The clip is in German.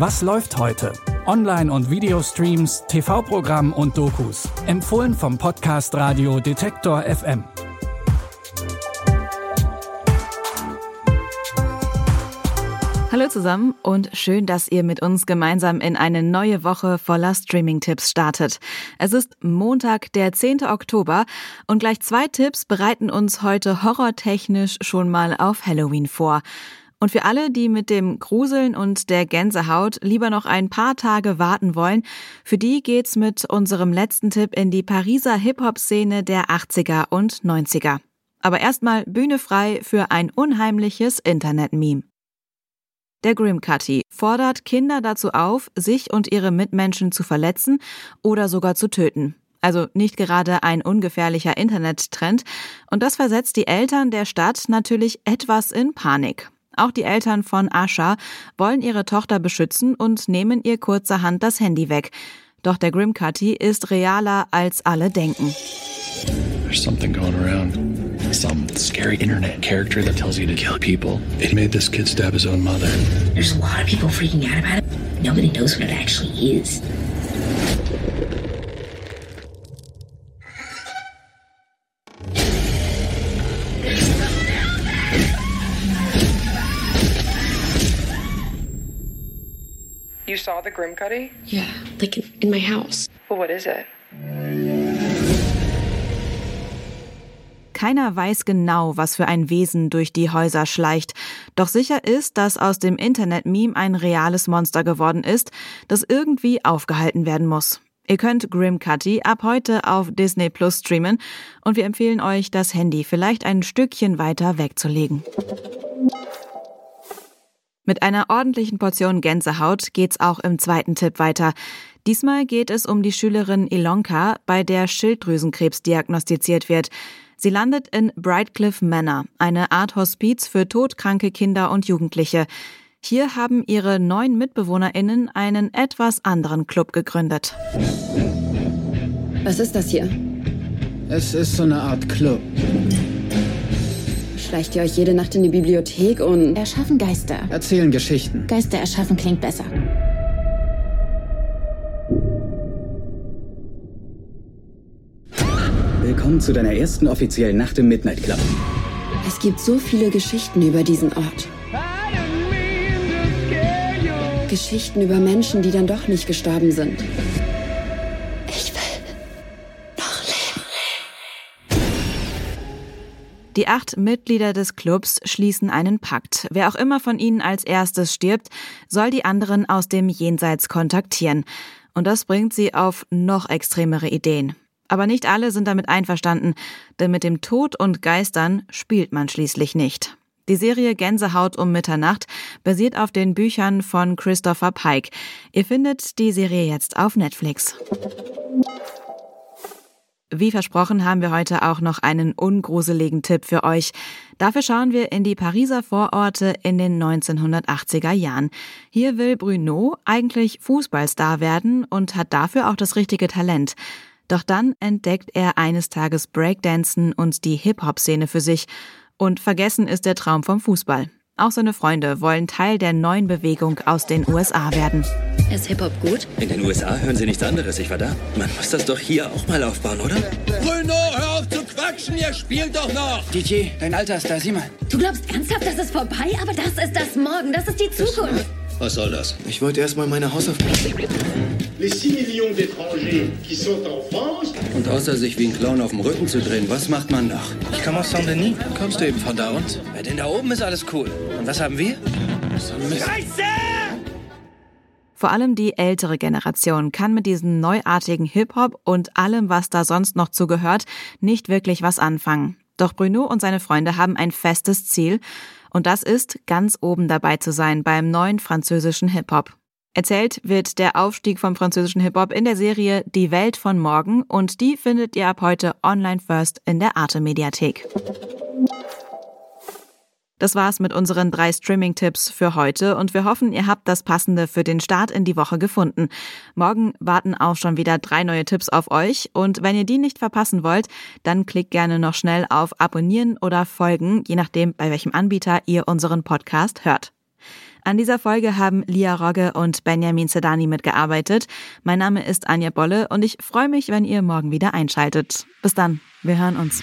Was läuft heute? Online- und Videostreams, TV-Programm und Dokus. Empfohlen vom Podcast Radio Detektor FM. Hallo zusammen und schön, dass ihr mit uns gemeinsam in eine neue Woche voller Streaming-Tipps startet. Es ist Montag, der 10. Oktober und gleich zwei Tipps bereiten uns heute horrortechnisch schon mal auf Halloween vor. Und für alle, die mit dem Gruseln und der Gänsehaut lieber noch ein paar Tage warten wollen, für die geht's mit unserem letzten Tipp in die Pariser Hip-Hop-Szene der 80er und 90er. Aber erstmal Bühne frei für ein unheimliches Internet-Meme. Der Grimcutty fordert Kinder dazu auf, sich und ihre Mitmenschen zu verletzen oder sogar zu töten. Also nicht gerade ein ungefährlicher Internettrend. Und das versetzt die Eltern der Stadt natürlich etwas in Panik. Auch die Eltern von Asha wollen ihre Tochter beschützen und nehmen ihr kurzerhand das Handy weg. Doch der Grimcutty ist realer als alle denken. There's something going around. Some scary internet character that tells you to kill people. It made this kid stab his own mother. There's a lot of people freaking out about it. Nobody knows what it actually is. You saw the Grimcutty? Yeah, like in, in my house. Well, what is it? Keiner weiß genau, was für ein Wesen durch die Häuser schleicht. Doch sicher ist, dass aus dem Internet-Meme ein reales Monster geworden ist, das irgendwie aufgehalten werden muss. Ihr könnt Grimcutty ab heute auf Disney Plus streamen und wir empfehlen euch, das Handy vielleicht ein Stückchen weiter wegzulegen. Mit einer ordentlichen Portion Gänsehaut geht's auch im zweiten Tipp weiter. Diesmal geht es um die Schülerin Ilonka, bei der Schilddrüsenkrebs diagnostiziert wird. Sie landet in Brightcliff Manor, eine Art Hospiz für todkranke Kinder und Jugendliche. Hier haben ihre neun MitbewohnerInnen einen etwas anderen Club gegründet. Was ist das hier? Es ist so eine Art Club. Schleicht ihr euch jede Nacht in die Bibliothek und Erschaffen Geister. Erzählen Geschichten. Geister erschaffen klingt besser. Willkommen zu deiner ersten offiziellen Nacht im Midnight Club. es gibt so viele Geschichten über diesen Ort. Geschichten über Menschen, die dann doch nicht gestorben sind. Die acht Mitglieder des Clubs schließen einen Pakt. Wer auch immer von ihnen als erstes stirbt, soll die anderen aus dem Jenseits kontaktieren. Und das bringt sie auf noch extremere Ideen. Aber nicht alle sind damit einverstanden, denn mit dem Tod und Geistern spielt man schließlich nicht. Die Serie Gänsehaut um Mitternacht basiert auf den Büchern von Christopher Pike. Ihr findet die Serie jetzt auf Netflix. Wie versprochen haben wir heute auch noch einen ungruseligen Tipp für euch. Dafür schauen wir in die Pariser Vororte in den 1980er Jahren. Hier will Bruno eigentlich Fußballstar werden und hat dafür auch das richtige Talent. Doch dann entdeckt er eines Tages Breakdancen und die Hip-Hop-Szene für sich. Und vergessen ist der Traum vom Fußball. Auch seine Freunde wollen Teil der neuen Bewegung aus den USA werden. Ist Hip-Hop gut? In den USA hören sie nichts anderes, ich war da. Man muss das doch hier auch mal aufbauen, oder? Bruno, hör auf zu quatschen, ihr spielt doch noch! DJ, dein Alter ist da, sieh mal. Du glaubst ernsthaft, das ist vorbei? Aber das ist das Morgen, das ist die Zukunft. Was soll das? Ich wollte erst mal meine Hausaufgaben. Les 6 millions d'étrangers qui sont en France Und außer sich wie ein Clown auf dem Rücken zu drehen, was macht man noch? Ich komme aus Saint-Denis. Kommst du eben von da und? Ja, denn da oben ist alles cool. Und was haben wir? Vor allem die ältere Generation kann mit diesem neuartigen Hip-Hop und allem, was da sonst noch zugehört, nicht wirklich was anfangen. Doch Bruno und seine Freunde haben ein festes Ziel und das ist, ganz oben dabei zu sein beim neuen französischen Hip-Hop. Erzählt wird der Aufstieg vom französischen Hip-Hop in der Serie Die Welt von morgen und die findet ihr ab heute online first in der Arte Mediathek. Das war's mit unseren drei Streaming-Tipps für heute und wir hoffen, ihr habt das Passende für den Start in die Woche gefunden. Morgen warten auch schon wieder drei neue Tipps auf euch und wenn ihr die nicht verpassen wollt, dann klickt gerne noch schnell auf Abonnieren oder Folgen, je nachdem, bei welchem Anbieter ihr unseren Podcast hört. An dieser Folge haben Lia Rogge und Benjamin Zedani mitgearbeitet. Mein Name ist Anja Bolle und ich freue mich, wenn ihr morgen wieder einschaltet. Bis dann, wir hören uns.